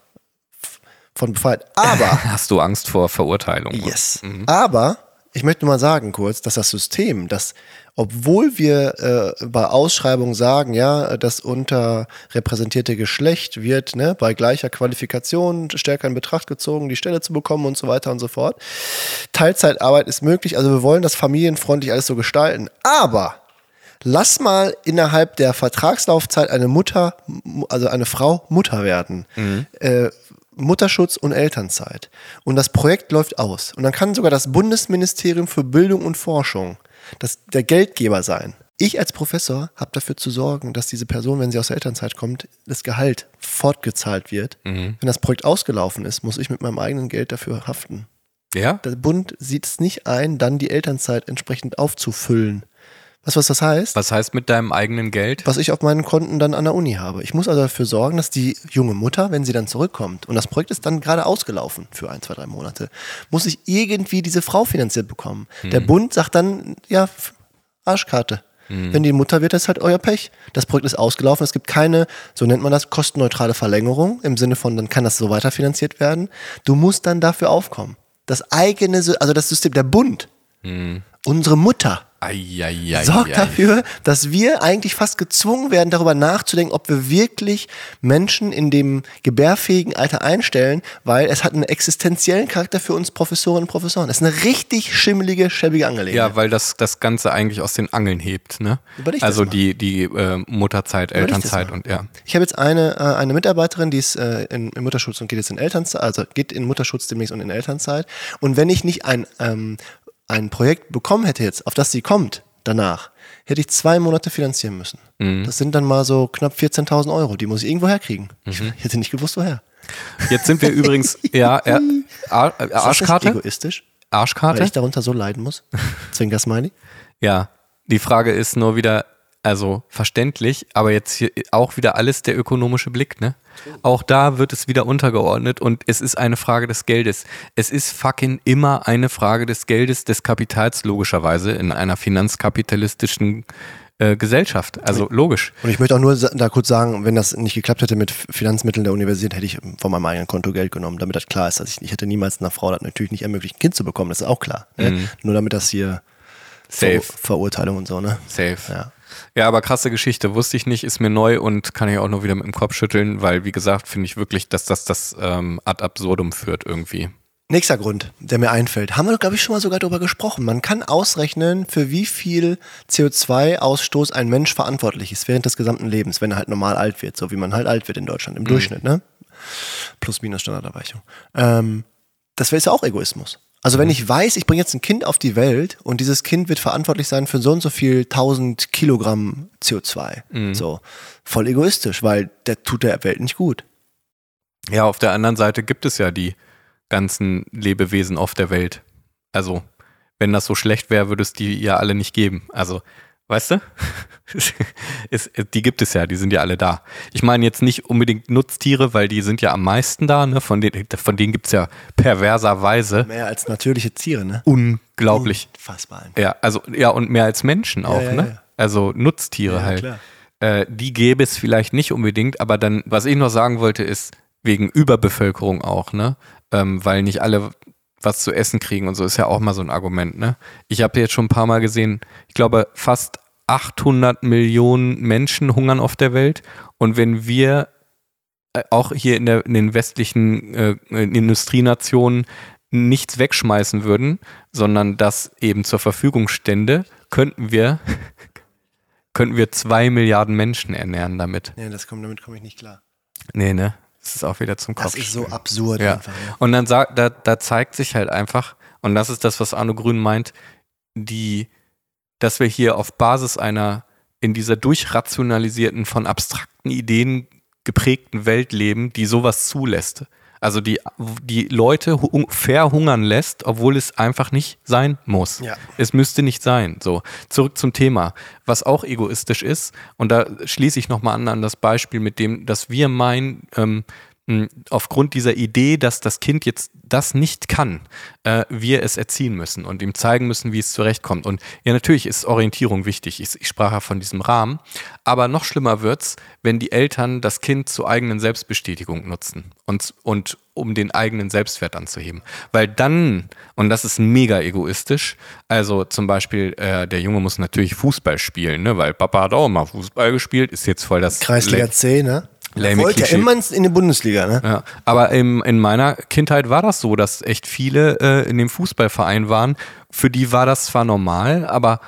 von befreit. Aber Hast du Angst vor Verurteilung? Yes. Aber ich möchte mal sagen kurz, dass das System, das obwohl wir äh, bei Ausschreibungen sagen, ja, das unterrepräsentierte Geschlecht wird ne, bei gleicher Qualifikation stärker in Betracht gezogen, die Stelle zu bekommen und so weiter und so fort. Teilzeitarbeit ist möglich, also wir wollen das familienfreundlich alles so gestalten. Aber lass mal innerhalb der Vertragslaufzeit eine Mutter, also eine Frau Mutter werden. Mhm. Äh, Mutterschutz und Elternzeit. Und das Projekt läuft aus. Und dann kann sogar das Bundesministerium für Bildung und Forschung das, der Geldgeber sein. Ich als Professor habe dafür zu sorgen, dass diese Person, wenn sie aus der Elternzeit kommt, das Gehalt fortgezahlt wird. Mhm. Wenn das Projekt ausgelaufen ist, muss ich mit meinem eigenen Geld dafür haften. Ja? Der Bund sieht es nicht ein, dann die Elternzeit entsprechend aufzufüllen. Weißt du, was das heißt? Was heißt mit deinem eigenen Geld? Was ich auf meinen Konten dann an der Uni habe. Ich muss also dafür sorgen, dass die junge Mutter, wenn sie dann zurückkommt, und das Projekt ist dann gerade ausgelaufen für ein, zwei, drei Monate, muss ich irgendwie diese Frau finanziert bekommen. Mhm. Der Bund sagt dann, ja, Arschkarte. Mhm. Wenn die Mutter wird, das ist halt euer Pech. Das Projekt ist ausgelaufen. Es gibt keine, so nennt man das, kostenneutrale Verlängerung im Sinne von, dann kann das so weiterfinanziert werden. Du musst dann dafür aufkommen. Das eigene, also das System, der Bund, mhm. Unsere Mutter, Eieiei. sorgt dafür, dass wir eigentlich fast gezwungen werden, darüber nachzudenken, ob wir wirklich Menschen in dem gebärfähigen Alter einstellen, weil es hat einen existenziellen Charakter für uns Professorinnen und Professoren. Das ist eine richtig schimmelige, schäbige Angelegenheit. Ja, weil das das Ganze eigentlich aus den Angeln hebt. Ne? Also die, die äh, Mutterzeit, Elternzeit und ja. Ich habe jetzt eine, äh, eine Mitarbeiterin, die ist äh, in, in Mutterschutz und geht jetzt in Elternzeit, also geht in Mutterschutz demnächst und in Elternzeit. Und wenn ich nicht ein ähm, ein Projekt bekommen hätte jetzt, auf das sie kommt, danach, hätte ich zwei Monate finanzieren müssen. Mhm. Das sind dann mal so knapp 14.000 Euro. Die muss ich irgendwo herkriegen. Mhm. Ich hätte nicht gewusst, woher. Jetzt sind wir übrigens, ja, er, Ar Arschkarte. egoistisch? Arschkarte. Weil ich darunter so leiden muss. Zwinker Smiley. Ja, die Frage ist nur wieder, also verständlich, aber jetzt hier auch wieder alles der ökonomische Blick, ne? Auch da wird es wieder untergeordnet und es ist eine Frage des Geldes. Es ist fucking immer eine Frage des Geldes, des Kapitals, logischerweise, in einer finanzkapitalistischen äh, Gesellschaft. Also logisch. Und ich möchte auch nur da kurz sagen, wenn das nicht geklappt hätte mit Finanzmitteln der Universität, hätte ich von meinem eigenen Konto Geld genommen, damit das klar ist, dass ich, ich hätte niemals einer Frau das natürlich nicht ermöglicht, ein Kind zu bekommen, das ist auch klar. Ne? Mhm. Nur damit das hier Safe. Ver Verurteilung und so, ne? Safe. Ja. Ja, aber krasse Geschichte, wusste ich nicht, ist mir neu und kann ich auch nur wieder mit dem Kopf schütteln, weil, wie gesagt, finde ich wirklich, dass das das ähm, ad absurdum führt irgendwie. Nächster Grund, der mir einfällt, haben wir, glaube ich, schon mal sogar darüber gesprochen. Man kann ausrechnen, für wie viel CO2-Ausstoß ein Mensch verantwortlich ist während des gesamten Lebens, wenn er halt normal alt wird, so wie man halt alt wird in Deutschland, im mhm. Durchschnitt, ne? Plus, minus Standarderweichung. Ähm, das wäre ja auch Egoismus. Also wenn mhm. ich weiß, ich bringe jetzt ein Kind auf die Welt und dieses Kind wird verantwortlich sein für so und so viel 1000 Kilogramm CO2. Mhm. So, voll egoistisch, weil der tut der Welt nicht gut. Ja, auf der anderen Seite gibt es ja die ganzen Lebewesen auf der Welt. Also, wenn das so schlecht wäre, würde es die ja alle nicht geben. Also, Weißt du? ist, die gibt es ja, die sind ja alle da. Ich meine jetzt nicht unbedingt Nutztiere, weil die sind ja am meisten da, ne? Von denen, von denen gibt es ja perverserweise. Mehr als natürliche Tiere, ne? Unglaublich. Unfassbar. Ja, also, ja, und mehr als Menschen auch, ja, ja, ne? Ja. Also Nutztiere halt. Äh, die gäbe es vielleicht nicht unbedingt, aber dann, was ich noch sagen wollte, ist, wegen Überbevölkerung auch, ne? Ähm, weil nicht alle was zu essen kriegen und so ist ja auch mal so ein Argument. Ne? Ich habe jetzt schon ein paar Mal gesehen, ich glaube fast 800 Millionen Menschen hungern auf der Welt und wenn wir äh, auch hier in, der, in den westlichen äh, Industrienationen nichts wegschmeißen würden, sondern das eben zur Verfügung stände, könnten wir könnten wir zwei Milliarden Menschen ernähren damit. Nee, das kommt, damit komme ich nicht klar. Nee, ne? Ist auch wieder zum Kopf. Das ist so absurd ja. einfach. Ja. Und dann sagt, da, da zeigt sich halt einfach, und das ist das, was Arno Grün meint, die, dass wir hier auf Basis einer in dieser durchrationalisierten, von abstrakten Ideen geprägten Welt leben, die sowas zulässt. Also die, die Leute verhungern lässt, obwohl es einfach nicht sein muss. Ja. Es müsste nicht sein. So, zurück zum Thema, was auch egoistisch ist. Und da schließe ich nochmal an an das Beispiel mit dem, dass wir meinen, ähm, aufgrund dieser Idee, dass das Kind jetzt das nicht kann, äh, wir es erziehen müssen und ihm zeigen müssen, wie es zurechtkommt. Und ja, natürlich ist Orientierung wichtig. Ich, ich sprach ja von diesem Rahmen. Aber noch schlimmer wird's, wenn die Eltern das Kind zur eigenen Selbstbestätigung nutzen und, und um den eigenen Selbstwert anzuheben. Weil dann, und das ist mega egoistisch, also zum Beispiel, äh, der Junge muss natürlich Fußball spielen, ne? weil Papa hat auch mal Fußball gespielt, ist jetzt voll das Kreisliga C, ne? Lame Wollte ja Klischee. immer in die Bundesliga, ne? Ja, aber im, in meiner Kindheit war das so, dass echt viele äh, in dem Fußballverein waren. Für die war das zwar normal, aber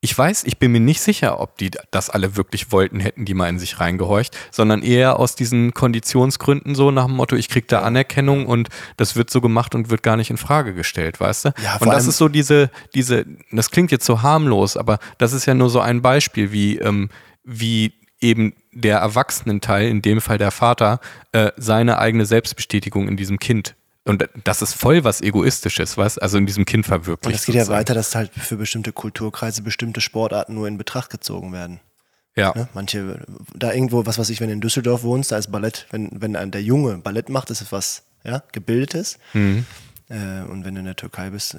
ich weiß, ich bin mir nicht sicher, ob die das alle wirklich wollten, hätten die mal in sich reingehorcht, sondern eher aus diesen Konditionsgründen so nach dem Motto, ich krieg da Anerkennung und das wird so gemacht und wird gar nicht in Frage gestellt, weißt du? Ja, und das ist so diese, diese, das klingt jetzt so harmlos, aber das ist ja nur so ein Beispiel, wie, ähm, wie eben der Erwachsenenteil, in dem Fall der Vater, äh, seine eigene Selbstbestätigung in diesem Kind. Und das ist voll was Egoistisches, was also in diesem Kind verwirklicht. Und es geht ja sozusagen. weiter, dass halt für bestimmte Kulturkreise bestimmte Sportarten nur in Betracht gezogen werden. Ja. Ne? Manche, da irgendwo, was weiß ich, wenn du in Düsseldorf wohnst, da ist Ballett, wenn, wenn der Junge Ballett macht, ist es was ja, Gebildetes. Mhm. Äh, und wenn du in der Türkei bist,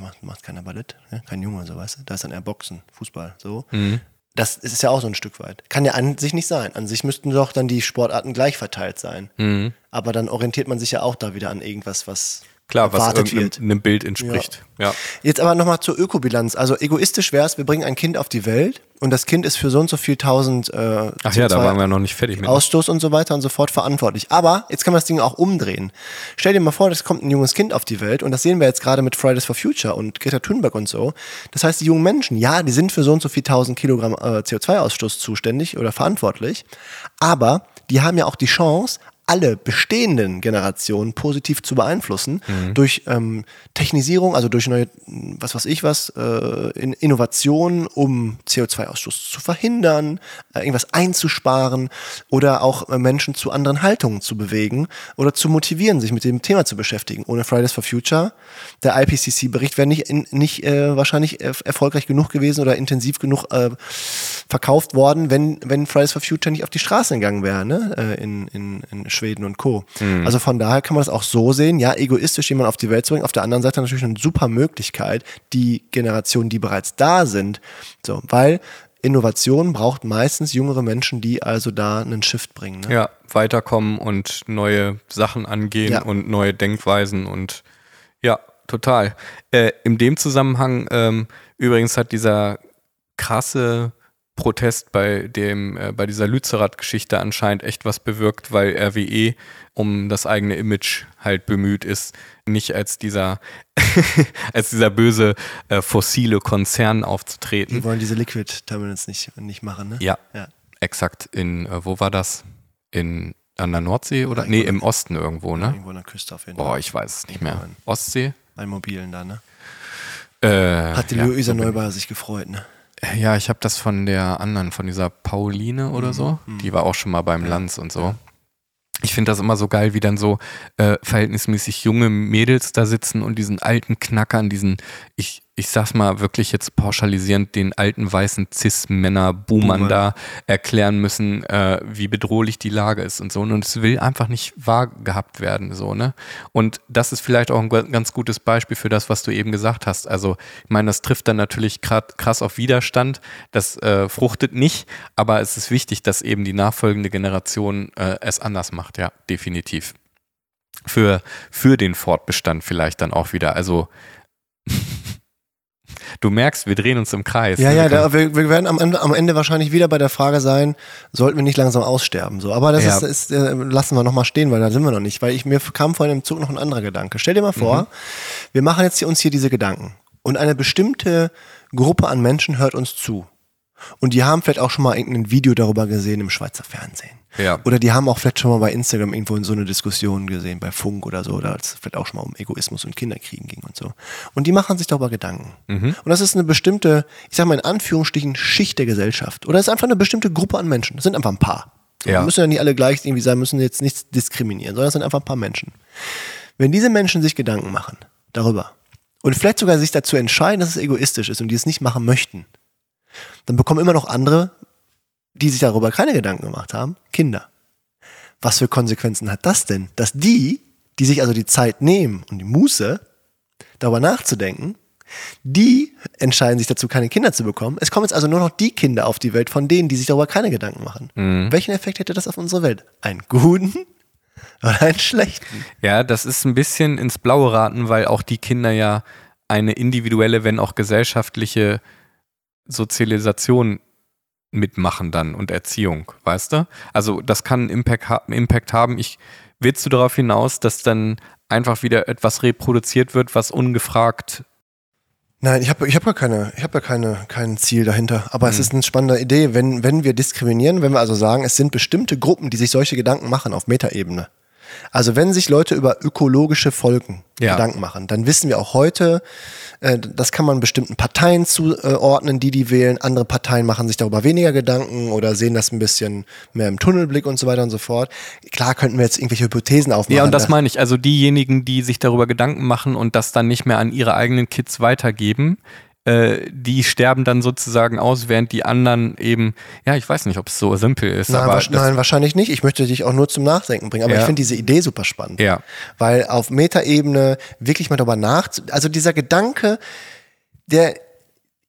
macht, macht keiner Ballett, ne? kein Junge, so weißt du. Da ist dann eher Boxen, Fußball, so. Mhm. Das ist ja auch so ein Stück weit. Kann ja an sich nicht sein. An sich müssten doch dann die Sportarten gleich verteilt sein. Mhm. Aber dann orientiert man sich ja auch da wieder an irgendwas, was Klar, was einem Bild entspricht. Ja. Jetzt aber nochmal zur Ökobilanz. Also egoistisch wäre es, wir bringen ein Kind auf die Welt und das Kind ist für so und so viel tausend äh, Ach ja, da CO2 waren wir noch nicht fertig mit. Ausstoß und so weiter und so fort verantwortlich. Aber jetzt kann man das Ding auch umdrehen. Stell dir mal vor, es kommt ein junges Kind auf die Welt und das sehen wir jetzt gerade mit Fridays for Future und Greta Thunberg und so. Das heißt, die jungen Menschen, ja, die sind für so und so viel tausend Kilogramm äh, CO2-Ausstoß zuständig oder verantwortlich, aber die haben ja auch die Chance, alle bestehenden Generationen positiv zu beeinflussen durch ähm, Technisierung, also durch neue, was weiß ich was, äh, in Innovationen, um CO2-Ausstoß zu verhindern, äh, irgendwas einzusparen oder auch äh, Menschen zu anderen Haltungen zu bewegen oder zu motivieren, sich mit dem Thema zu beschäftigen. Ohne Fridays for Future, der IPCC-Bericht wäre nicht, in, nicht äh, wahrscheinlich erfolgreich genug gewesen oder intensiv genug äh, verkauft worden, wenn, wenn Fridays for Future nicht auf die Straße gegangen wäre, ne? äh, in, in, in Schweden und Co. Also von daher kann man das auch so sehen, ja, egoistisch jemanden auf die Welt zu bringen, auf der anderen Seite natürlich eine super Möglichkeit, die Generationen, die bereits da sind, so, weil Innovation braucht meistens jüngere Menschen, die also da einen Shift bringen. Ne? Ja, weiterkommen und neue Sachen angehen Ja. und neue Denkweisen und ja, total. Äh, in dem Zusammenhang ähm, übrigens hat dieser krasse Protest bei dem äh, bei dieser Lützerath-Geschichte anscheinend echt was bewirkt, weil RWE um das eigene Image halt bemüht ist, nicht als dieser als dieser böse äh, fossile Konzern aufzutreten. Die wollen diese Liquid Terminals nicht, nicht machen, ne? Ja, Ja. exakt. In, äh, wo war das? In, an der Nordsee oder? Ja, Nee, im Osten irgendwo, ne? Irgendwo an der Küste auf jeden Boah, Fall. ich weiß es nicht mehr. Ostsee? Bei Mobilen da, ne? Äh, Hat die ja, Luisa Neubauer sich gefreut, ne? Ja, ich habe das von der anderen, von dieser Pauline Mhm, oder so. Die war auch schon mal beim Lanz und so. Ich finde das immer so geil, wie dann so äh, verhältnismäßig junge Mädels da sitzen und diesen alten Knackern, diesen, ich, ich sag's mal wirklich jetzt pauschalisierend, den alten weißen Cis-Männer-Boomern Boomern. da erklären müssen, äh, wie bedrohlich die Lage ist und so. Und es will einfach nicht wahr gehabt werden, so, ne? Und das ist vielleicht auch ein ganz gutes Beispiel für das, was du eben gesagt hast. Also, ich meine, das trifft dann natürlich krass auf Widerstand. Das äh, fruchtet nicht, aber es ist wichtig, dass eben die nachfolgende Generation äh, es anders macht, ja, definitiv. Für, für den Fortbestand vielleicht dann auch wieder. Also, du merkst, wir drehen uns im Kreis. Ja, ne? ja, Wir da, wir, wir werden am Ende, am Ende wahrscheinlich wieder bei der Frage sein, sollten wir nicht langsam aussterben? So, aber das Ja. ist, ist äh, lassen wir nochmal stehen, weil da sind wir noch nicht. Weil ich mir kam vorhin im Zug noch ein anderer Gedanke. Stell dir mal vor, wir machen jetzt hier, uns hier diese Gedanken und eine bestimmte Gruppe an Menschen hört uns zu. Und die haben vielleicht auch schon mal irgendein Video darüber gesehen im Schweizer Fernsehen. Ja. Oder die haben auch vielleicht schon mal bei Instagram irgendwo in so eine Diskussion gesehen, bei Funk oder so, da es vielleicht auch schon mal um Egoismus und Kinderkriegen ging und so. Und die machen sich darüber Gedanken. Und das ist eine bestimmte, ich sag mal in Anführungsstrichen, Schicht der Gesellschaft. Oder es ist einfach eine bestimmte Gruppe an Menschen. Das sind einfach ein paar. Ja. Wir müssen ja nicht alle gleich irgendwie sein, müssen jetzt nichts diskriminieren, sondern es sind einfach ein paar Menschen. Wenn diese Menschen sich Gedanken machen darüber und vielleicht sogar sich dazu entscheiden, dass es egoistisch ist und die es nicht machen möchten, dann bekommen immer noch andere, die sich darüber keine Gedanken gemacht haben, Kinder. Was für Konsequenzen hat das denn? Dass die, die sich also die Zeit nehmen und die Muße, darüber nachzudenken, die entscheiden sich dazu, keine Kinder zu bekommen. Es kommen jetzt also nur noch die Kinder auf die Welt von denen, die sich darüber keine Gedanken machen. Welchen Effekt hätte das auf unsere Welt? Einen guten? oder einen schlechten. Ja, das ist ein bisschen ins Blaue raten, weil auch die Kinder ja eine individuelle, wenn auch gesellschaftliche Sozialisation mitmachen dann und Erziehung, weißt du? Also das kann einen Impact, ha Impact haben. Ich willst du darauf hinaus, dass dann einfach wieder etwas reproduziert wird, was ungefragt Nein, ich habe ich hab gar keine, ich habe ja keine, kein Ziel dahinter. Aber mhm. es ist eine spannende Idee, wenn, wenn wir diskriminieren, wenn wir also sagen, es sind bestimmte Gruppen, die sich solche Gedanken machen auf Metaebene. Also wenn sich Leute über ökologische Folgen ja. Gedanken machen, dann wissen wir auch heute, äh, das kann man bestimmten Parteien zuordnen, die die wählen. Andere Parteien machen sich darüber weniger Gedanken oder sehen das ein bisschen mehr im Tunnelblick und so weiter und so fort. Klar könnten wir jetzt irgendwelche Hypothesen aufmachen. Ja, und das meine ich. Also diejenigen, die sich darüber Gedanken machen und das dann nicht mehr an ihre eigenen Kids weitergeben, äh, die sterben dann sozusagen aus, während die anderen eben, ja, ich weiß nicht, ob es so simpel ist. Nein, wa nein, wahrscheinlich nicht. Ich möchte dich auch nur zum Nachdenken bringen. Aber ja. ich finde diese Idee super spannend. Ja. Weil auf Metaebene wirklich mal darüber nach, also dieser Gedanke, der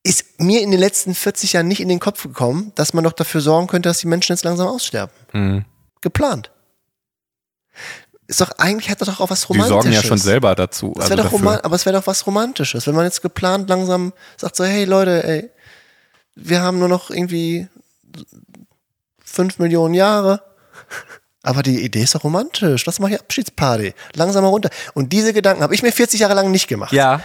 ist mir in den letzten 40 Jahren nicht in den Kopf gekommen, dass man doch dafür sorgen könnte, dass die Menschen jetzt langsam aussterben. Mhm. Geplant ist doch eigentlich hat das doch auch was Romantisches. Die sorgen ja schon selber dazu. Das also doch aber es wäre doch was Romantisches, wenn man jetzt geplant langsam sagt so, hey Leute, ey, wir haben nur noch irgendwie fünf Millionen Jahre. Aber die Idee ist doch romantisch. Lass mal hier Abschiedsparty. Langsam mal runter. Und diese Gedanken habe ich mir 40 Jahre lang nicht gemacht. Ja.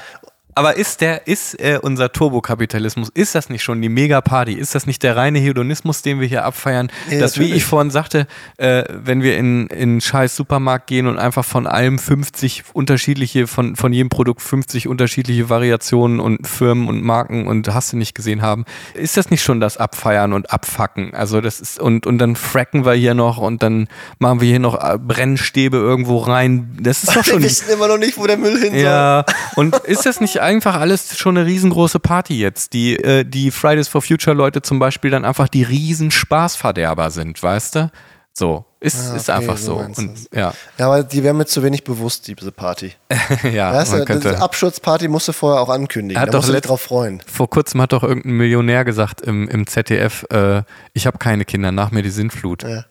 Aber ist der, ist äh, unser Turbokapitalismus, ist das nicht schon die Megaparty? Ist das nicht der reine Hedonismus, den wir hier abfeiern? Ja, dass, natürlich. wie ich vorhin sagte, äh, wenn wir in, in scheiß Supermarkt gehen und einfach von allem 50 unterschiedliche, von, von jedem Produkt 50 unterschiedliche Variationen und Firmen und Marken und hast du nicht gesehen haben, ist das nicht schon das Abfeiern und Abfacken? Also das ist, und, und dann fracken wir hier noch und dann machen wir hier noch äh, Brennstäbe irgendwo rein. Das ist doch schon. Wir wissen immer noch nicht, wo der Müll hin soll. Ja. Und ist das nicht einfach alles schon eine riesengroße Party jetzt. Die, äh, die Fridays for Future Leute zum Beispiel dann einfach die riesen Spaßverderber sind, weißt du? So, ist, ah, okay, ist einfach so. Und, ja. ja, aber die wären mir zu wenig bewusst, diese Party. ja, weißt du, diese Abschutzparty musst du vorher auch ankündigen. Hat da doch musst du dich drauf freuen. Vor kurzem hat doch irgendein Millionär gesagt im, im ZDF, äh, ich habe keine Kinder, nach mir die Sintflut. Ja.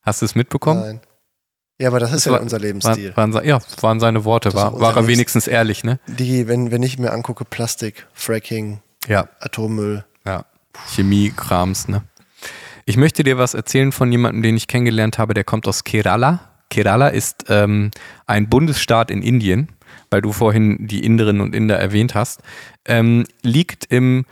Hast du es mitbekommen? Nein. Ja, aber das ist das ja war, unser Lebensstil. War, waren, ja, waren seine Worte. War, war er wenigstens ehrlich, ne? Die, wenn, wenn ich mir angucke, Plastik, Fracking, ja. Atommüll. Ja, Chemie-Krams, ne? Ich möchte dir was erzählen von jemandem, den ich kennengelernt habe, der kommt aus Kerala. Kerala ist ähm, ein Bundesstaat in Indien, weil du vorhin die Inderinnen und Inder erwähnt hast, ähm, liegt im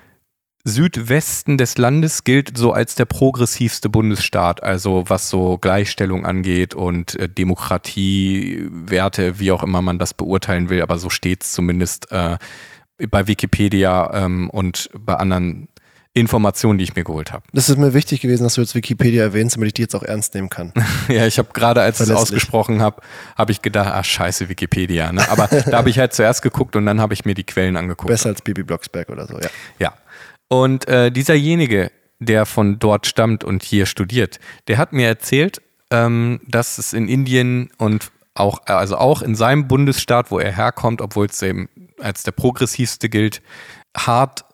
Südwesten des Landes gilt so als der progressivste Bundesstaat, also was so Gleichstellung angeht und äh, Demokratiewerte, wie auch immer man das beurteilen will, aber so steht es zumindest äh, bei Wikipedia ähm, und bei anderen Informationen, die ich mir geholt habe. Das ist mir wichtig gewesen, dass du jetzt Wikipedia erwähnst, damit ich die jetzt auch ernst nehmen kann. ja, ich habe gerade, als ich es ausgesprochen habe, habe ich gedacht, ah scheiße, Wikipedia. Ne? Aber da habe ich halt zuerst geguckt und dann habe ich mir die Quellen angeguckt. Besser als Bibi Blocksberg oder so, ja. Ja. Und äh, dieserjenige, der von dort stammt und hier studiert, der hat mir erzählt, ähm, dass es in Indien und auch, also auch in seinem Bundesstaat, wo er herkommt, obwohl es eben als der progressivste gilt, hart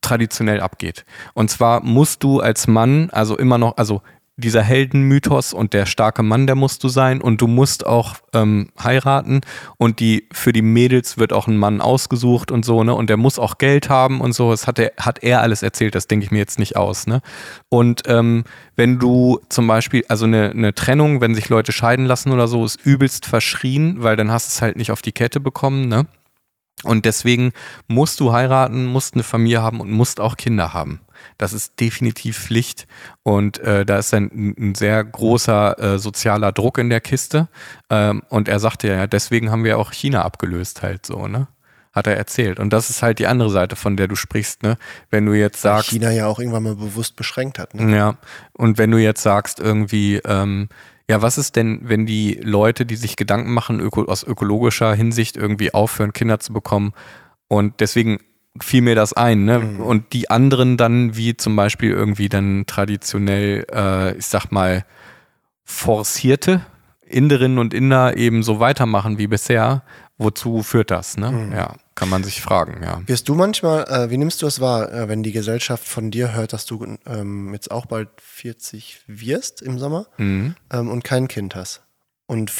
traditionell abgeht. Und zwar musst du als Mann, also immer noch, also dieser Heldenmythos und der starke Mann, der musst du sein und du musst auch ähm, heiraten und die für die Mädels wird auch ein Mann ausgesucht und so, ne? Und der muss auch Geld haben und so. Das hat er, hat er alles erzählt, das denke ich mir jetzt nicht aus, ne? Und ähm, wenn du zum Beispiel, also eine, eine Trennung, wenn sich Leute scheiden lassen oder so, ist übelst verschrien, weil dann hast du es halt nicht auf die Kette bekommen, ne? Und deswegen musst du heiraten, musst eine Familie haben und musst auch Kinder haben. Das ist definitiv Pflicht. Und äh, da ist ein, ein sehr großer äh, sozialer Druck in der Kiste. Ähm, und er sagte ja, deswegen haben wir auch China abgelöst, halt so, ne? Hat er erzählt. Und das ist halt die andere Seite, von der du sprichst, ne? Wenn du jetzt sagst. China ja auch irgendwann mal bewusst beschränkt hat, ne? Ja. Und wenn du jetzt sagst, irgendwie, ähm, ja, was ist denn, wenn die Leute, die sich Gedanken machen, öko aus ökologischer Hinsicht irgendwie aufhören, Kinder zu bekommen und deswegen fiel mir das ein, ne? Mhm. Und die anderen dann, wie zum Beispiel irgendwie dann traditionell, äh, ich sag mal, forcierte Inderinnen und Inder eben so weitermachen wie bisher, wozu führt das, ne? Mhm. Ja, kann man sich fragen, ja. Wirst du manchmal, äh, wie nimmst du es wahr, äh, wenn die Gesellschaft von dir hört, dass du ähm, jetzt auch bald 40 wirst im Sommer mhm. ähm, und kein Kind hast? und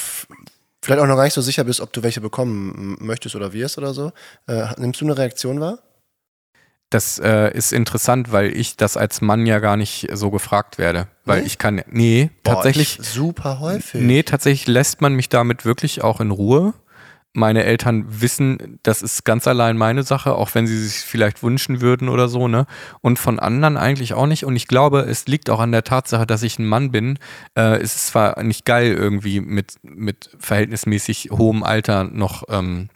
vielleicht auch noch gar nicht so sicher bist, ob du welche bekommen möchtest oder wirst oder so, äh, nimmst du eine Reaktion wahr? Das äh, ist interessant, weil ich das als Mann ja gar nicht so gefragt werde. Weil nee? ich kann, nee, Boah, tatsächlich. super häufig. Nee, tatsächlich lässt man mich damit wirklich auch in Ruhe meine Eltern wissen, das ist ganz allein meine Sache, auch wenn sie sich vielleicht wünschen würden oder so, ne? Und von anderen eigentlich auch nicht. Und ich glaube, es liegt auch an der Tatsache, dass ich ein Mann bin. Äh, es ist zwar nicht geil, irgendwie mit, mit verhältnismäßig hohem Alter noch ähm,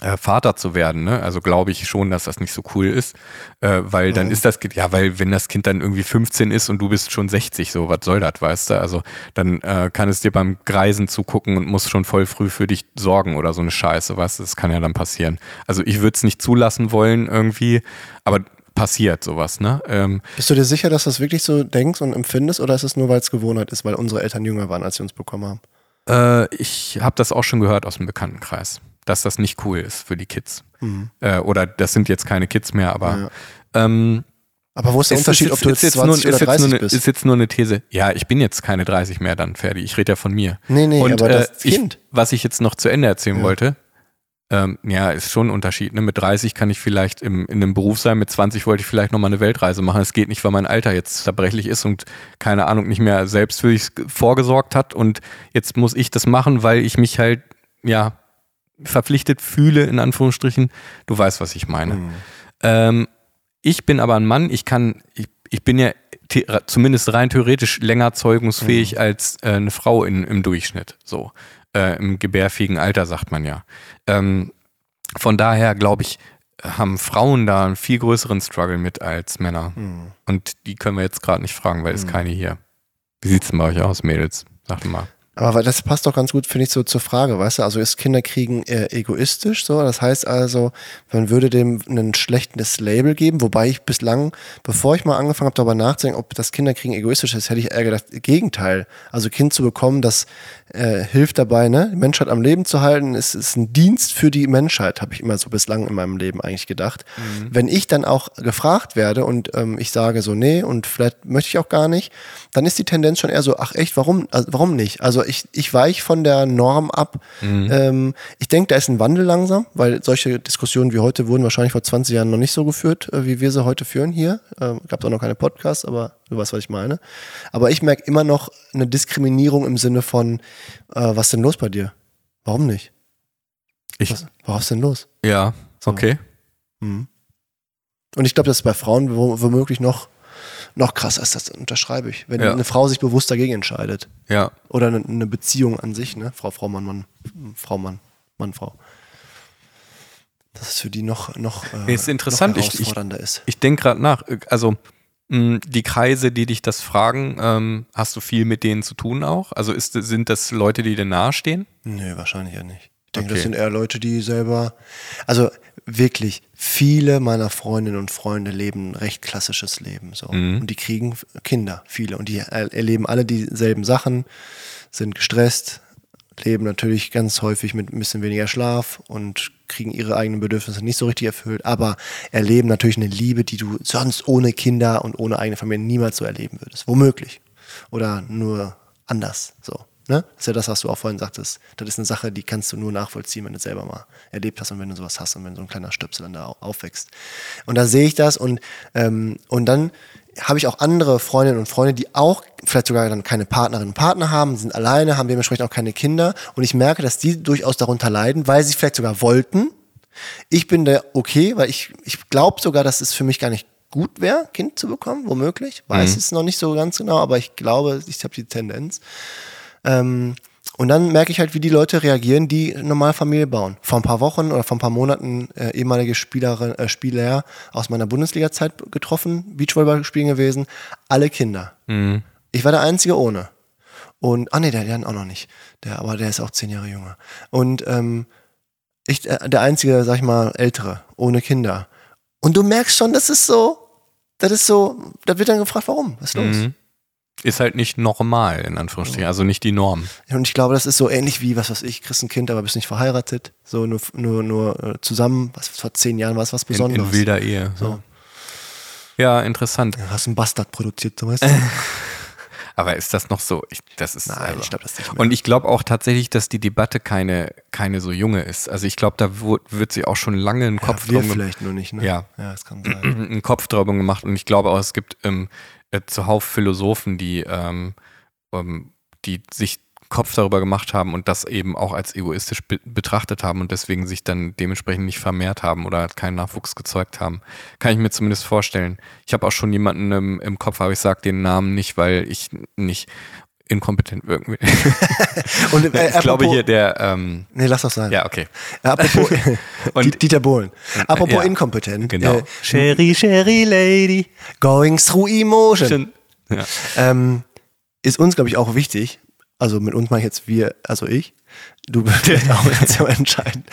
äh, Vater zu werden. Ne? Also glaube ich schon, dass das nicht so cool ist, äh, weil dann mhm. ist das, ja, weil wenn das Kind dann irgendwie 15 ist und du bist schon 60, so was soll das, weißt du? Also dann äh, kann es dir beim Greisen zugucken und muss schon voll früh für dich sorgen oder so eine Scheiße, weißt du? Das kann ja dann passieren. Also ich würde es nicht zulassen wollen irgendwie, aber passiert sowas, ne? Ähm, Bist du dir sicher, dass du das wirklich so denkst und empfindest oder ist es nur, weil es Gewohnheit ist, weil unsere Eltern jünger waren, als sie uns bekommen haben? Äh, ich habe das auch schon gehört aus dem Bekanntenkreis dass das nicht cool ist für die Kids. Mhm. Äh, oder das sind jetzt keine Kids mehr, aber. Ja. Ähm, aber wo ist der ist Unterschied, jetzt, ob du jetzt 20 nur, oder 30 eine, bist? Ist jetzt nur eine These. Ja, ich bin jetzt keine 30 mehr dann, Ferdi. Ich rede ja von mir. Nee, nee, Und, aber das äh, Kind. Ich, was ich jetzt noch zu Ende erzählen ja. wollte, ähm, ja, ist schon ein Unterschied. Ne? Mit 30 kann ich vielleicht im, in einem Beruf sein, mit 20 wollte ich vielleicht nochmal eine Weltreise machen. Es geht nicht, weil mein Alter jetzt zerbrechlich ist und keine Ahnung, nicht mehr selbst für sich vorgesorgt hat. Und jetzt muss ich das machen, weil ich mich halt, ja, verpflichtet fühle, in Anführungsstrichen. Du weißt, was ich meine. Mhm. Ähm, ich bin aber ein Mann, ich kann, ich, ich bin ja zumindest rein theoretisch länger zeugungsfähig mhm. als äh, eine Frau in, im Durchschnitt. So. Äh, Im gebärfähigen Alter sagt man ja. Ähm, von daher glaube ich, haben Frauen da einen viel größeren Struggle mit als Männer. Mhm. Und die können wir jetzt gerade nicht fragen, weil es mhm. keine hier. Wie sieht es denn bei euch aus, Mädels? Sagt mal. Aber das passt doch ganz gut, finde ich, so zur Frage, weißt du? Also ist Kinderkriegen eher egoistisch so? Das heißt also, man würde dem ein schlechtes Label geben, wobei ich bislang, bevor ich mal angefangen habe, darüber nachzudenken, ob das Kinderkriegen egoistisch ist, hätte ich eher gedacht, Gegenteil. Also Kind zu bekommen, das äh, hilft dabei, ne, die Menschheit am Leben zu halten, ist, ist ein Dienst für die Menschheit, habe ich immer so bislang in meinem Leben eigentlich gedacht. Mhm. Wenn ich dann auch gefragt werde und ähm, ich sage so, nee, und vielleicht möchte ich auch gar nicht, dann ist die Tendenz schon eher so, ach echt, warum, also, warum nicht? Also ich, ich weich von der Norm ab. Mhm. Ähm, ich denke, da ist ein Wandel langsam, weil solche Diskussionen wie heute wurden wahrscheinlich vor 20 Jahren noch nicht so geführt, äh, wie wir sie heute führen hier. Ähm, Gab es auch noch keine Podcasts, aber du weißt, was ich meine. Aber ich merke immer noch eine Diskriminierung im Sinne von, äh, was ist denn los bei dir? Warum nicht? Ich. Was, was ist denn los? Ja, so. okay. Mhm. Und ich glaube, das ist bei Frauen womöglich noch noch krasser ist, das unterschreibe ich. Wenn ja. eine Frau sich bewusst dagegen entscheidet. Ja. Oder eine, eine Beziehung an sich, ne? Frau, Frau, Mann, Mann, Frau, Mann, Mann, Frau. Das ist für die noch, noch, äh, ist interessant. noch herausfordernder ich, ich, ist. Ich denke gerade nach. Also, die Kreise, die dich das fragen, ähm, hast du viel mit denen zu tun auch? Also ist, sind das Leute, die dir nahestehen? Nee, wahrscheinlich ja nicht. Ich denke, okay. das sind eher Leute, die selber, also wirklich, viele meiner Freundinnen und Freunde leben ein recht klassisches Leben. So. Mhm. Und die kriegen Kinder, viele. Und die erleben alle dieselben Sachen, sind gestresst, leben natürlich ganz häufig mit ein bisschen weniger Schlaf und kriegen ihre eigenen Bedürfnisse nicht so richtig erfüllt, aber erleben natürlich eine Liebe, die du sonst ohne Kinder und ohne eigene Familie niemals so erleben würdest. Womöglich. Oder nur anders. So. Ne? Das ist ja das, was du auch vorhin sagtest. Das ist eine Sache, die kannst du nur nachvollziehen, wenn du es selber mal erlebt hast und wenn du sowas hast und wenn so ein kleiner Stöpsel dann da aufwächst. Und da sehe ich das und, ähm, und dann habe ich auch andere Freundinnen und Freunde, die auch vielleicht sogar dann keine Partnerinnen und Partner haben, sind alleine, haben dementsprechend auch keine Kinder. Und ich merke, dass die durchaus darunter leiden, weil sie vielleicht sogar wollten. Ich bin da okay, weil ich, ich glaube sogar, dass es für mich gar nicht gut wäre, Kind zu bekommen, womöglich. Weiß mhm. es noch nicht so ganz genau, aber ich glaube, ich habe die Tendenz. Ähm, und dann merke ich halt, wie die Leute reagieren, die normal Familie bauen. Vor ein paar Wochen oder vor ein paar Monaten äh, ehemalige Spielerin, äh, Spieler aus meiner Bundesliga-Zeit getroffen, Beachvolleyball spielen gewesen, alle Kinder. Mhm. Ich war der Einzige ohne. Und, ah nee, der lernt auch noch nicht. Der, aber der ist auch zehn Jahre jünger. Und ähm, ich, äh, der Einzige, sag ich mal, Ältere, ohne Kinder. Und du merkst schon, das ist so, das ist so, da wird dann gefragt, warum? Was ist los? Mhm ist halt nicht normal, in Anführungsstrichen, also nicht die Norm. Und ich glaube, das ist so ähnlich wie, was weiß ich, kriegst ein Kind, aber bist nicht verheiratet, so nur, nur, nur äh, zusammen, was vor zehn Jahren war es was Besonderes. In, in wilder Ehe. So. Ja, interessant. Ja, hast einen Bastard produziert, du weißt. Aber ist das noch so? Ich, das ist Nein, also. ich glaube das nicht mehr. Und ich glaube auch tatsächlich, dass die Debatte keine, keine so junge ist. Also ich glaube, da wird sie auch schon lange einen Kopf ja, wir vielleicht nur nicht, ne? Ja. Ja, das kann sein. einen Kopf drüber gemacht. Und ich glaube auch, es gibt ähm, äh, zuhauf Philosophen, die, ähm, ähm, die sich Kopf darüber gemacht haben und das eben auch als egoistisch be betrachtet haben und deswegen sich dann dementsprechend nicht vermehrt haben oder keinen Nachwuchs gezeugt haben. Kann ich mir zumindest vorstellen. Ich habe auch schon jemanden im, im Kopf, aber ich sage den Namen nicht, weil ich nicht inkompetent wirken will. Und äh, ich glaube apropos- hier der, ähm, Nee, lass doch sein. ja, okay. Apropos, Und- Diet- Dieter Bohlen. Apropos ja, inkompetent. genau. Äh, Sherry, Sherry Lady, going through emotion. Ja. Ähm, ist uns, glaube ich, auch wichtig. Also mit uns mache ich jetzt wir, also ich. Du bist auch jetzt so entscheiden.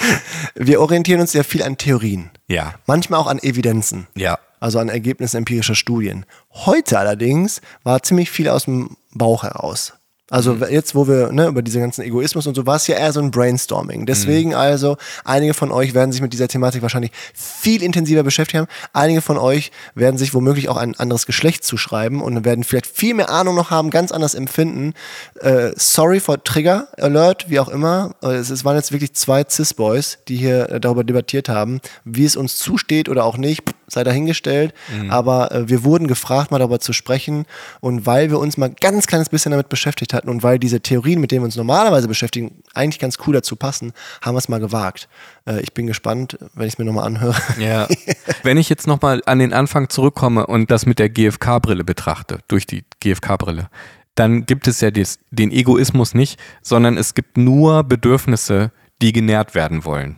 Wir orientieren uns ja viel an Theorien. ja, Manchmal auch an Evidenzen. ja, Also an Ergebnissen empirischer Studien. Heute allerdings war ziemlich viel aus dem Bauch heraus. Also Mhm. jetzt, wo wir ne, über diese ganzen Egoismus und so, war es ja eher so ein Brainstorming. Deswegen Mhm. also, einige von euch werden sich mit dieser Thematik wahrscheinlich viel intensiver beschäftigt haben. Einige von euch werden sich womöglich auch ein anderes Geschlecht zuschreiben und werden vielleicht viel mehr Ahnung noch haben, ganz anders empfinden. Äh, sorry for Trigger Alert, wie auch immer. Äh, Es, es waren jetzt wirklich zwei Cis-Boys, die hier äh, darüber debattiert haben, wie es uns zusteht oder auch nicht, sei dahingestellt. Aber äh, wir wurden gefragt, mal darüber zu sprechen. Und weil wir uns mal ganz kleines bisschen damit beschäftigt hatten und weil diese Theorien, mit denen wir uns normalerweise beschäftigen, eigentlich ganz cool dazu passen, haben wir es mal gewagt. Äh, ich bin gespannt, wenn ich es mir nochmal anhöre. Ja. Wenn ich jetzt nochmal an den Anfang zurückkomme und das mit der GfK-Brille betrachte, durch die GfK-Brille, dann gibt es ja des, den Egoismus nicht, sondern es gibt nur Bedürfnisse, die genährt werden wollen.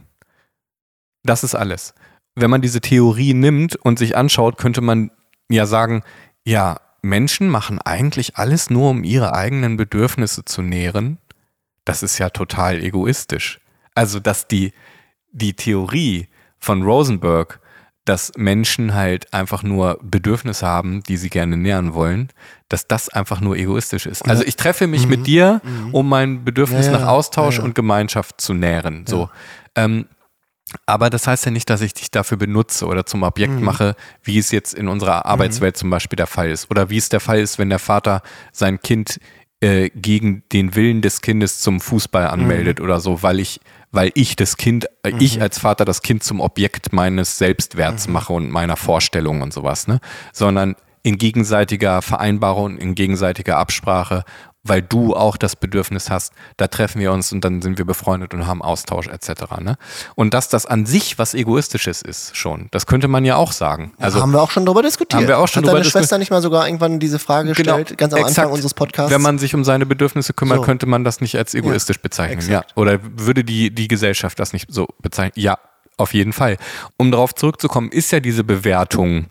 Das ist alles. Wenn man diese Theorie nimmt und sich anschaut, könnte man ja sagen, ja, Menschen machen eigentlich alles nur, um ihre eigenen Bedürfnisse zu nähren. Das ist ja total egoistisch. Also, dass die, die Theorie von Rosenberg, dass Menschen halt einfach nur Bedürfnisse haben, die sie gerne nähern wollen, dass das einfach nur egoistisch ist. Also ich treffe mich mit dir, um mein Bedürfnis Ja, ja, nach Austausch ja. und Gemeinschaft zu nähren. So. Ähm, aber das heißt ja nicht, dass ich dich dafür benutze oder zum Objekt Mhm. mache, wie es jetzt in unserer Arbeitswelt zum Beispiel der Fall ist. Oder wie es der Fall ist, wenn der Vater sein Kind äh, gegen den Willen des Kindes zum Fußball Mhm. anmeldet oder so, weil ich, weil ich das Kind, äh, ich als Vater das Kind zum Objekt meines Selbstwerts Mhm. mache und meiner Vorstellung und sowas, ne? Sondern in gegenseitiger Vereinbarung, in gegenseitiger Absprache, weil du auch das Bedürfnis hast, da treffen wir uns und dann sind wir befreundet und haben Austausch etc. Ne? Und dass das an sich was Egoistisches ist schon, das könnte man ja auch sagen. Also haben wir auch schon darüber diskutiert. Haben wir auch schon Hat deine. Schwester nicht mal sogar irgendwann diese Frage gestellt, ganz am Genau. exakt. Anfang unseres Podcasts? Wenn man sich um seine Bedürfnisse kümmert, So. könnte man das nicht als egoistisch bezeichnen. Ja. Oder würde die, die Gesellschaft das nicht so bezeichnen? Ja, auf jeden Fall. Um darauf zurückzukommen, ist ja diese Bewertung,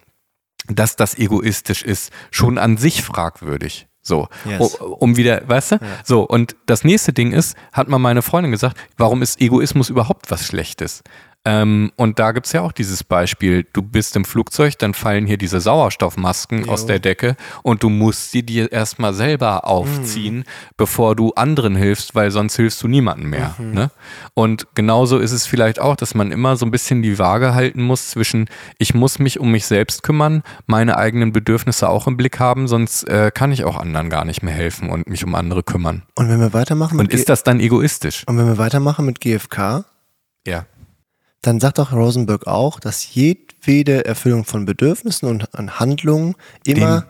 dass das egoistisch ist, schon an sich fragwürdig. So, Yes. O- um wieder, weißt du? So, und das nächste Ding ist, hat mal meine Freundin gesagt, warum ist Egoismus überhaupt was Schlechtes? Ähm, und da gibt's ja auch dieses Beispiel, du bist im Flugzeug, dann fallen hier diese Sauerstoffmasken aus der Decke und du musst sie dir erstmal selber aufziehen, bevor du anderen hilfst, weil sonst hilfst du niemandem mehr. Ne? Und genauso ist es vielleicht auch, dass man immer so ein bisschen die Waage halten muss zwischen, ich muss mich um mich selbst kümmern, meine eigenen Bedürfnisse auch im Blick haben, sonst äh, kann ich auch anderen gar nicht mehr helfen und mich um andere kümmern. und wenn wir weitermachen mit Und ist das dann egoistisch? und wenn wir weitermachen mit GFK, Ja. Dann sagt doch Rosenberg auch, dass jedwede Erfüllung von Bedürfnissen und an Handlungen immer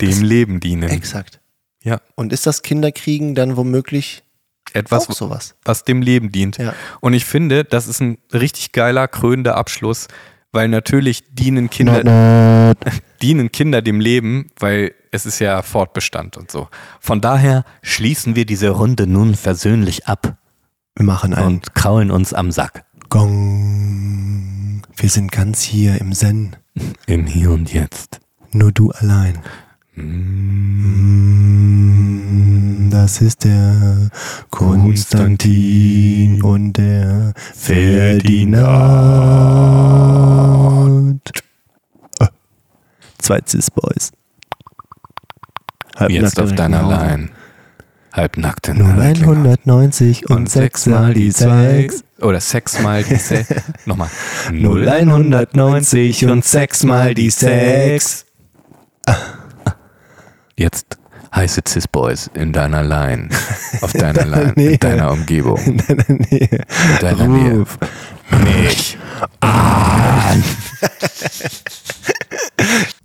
Dem Leben dienen. exakt. Ja. Und ist das Kinderkriegen dann womöglich Etwas, auch sowas? was dem Leben dient. Ja. Und ich finde, das ist ein richtig geiler, krönender Abschluss, weil natürlich dienen Kinder, dienen Kinder dem Leben, weil es ist ja Fortbestand und so. Von daher schließen wir diese Runde nun versöhnlich ab Wir machen einen und kraulen uns am Sack. Gong. Wir sind ganz hier im Zen. Im Hier und Jetzt. Nur du allein. Mm, Das ist der Konstantin und der Ferdinand. Ah, Zwei Cis-Boys. Jetzt auf deiner Line. Halbnackte Nur Nördlinge. 190 und sechs mal die sechs. Oder sechs mal die sechs. Nochmal. 0190 und sechs mal die sechs. Jetzt heiße Cis-Boys in deiner Line, auf deiner Line, Nähe. in deiner Umgebung, In deiner Nähe. in deiner Nähe. Ruf. Mich. Komm,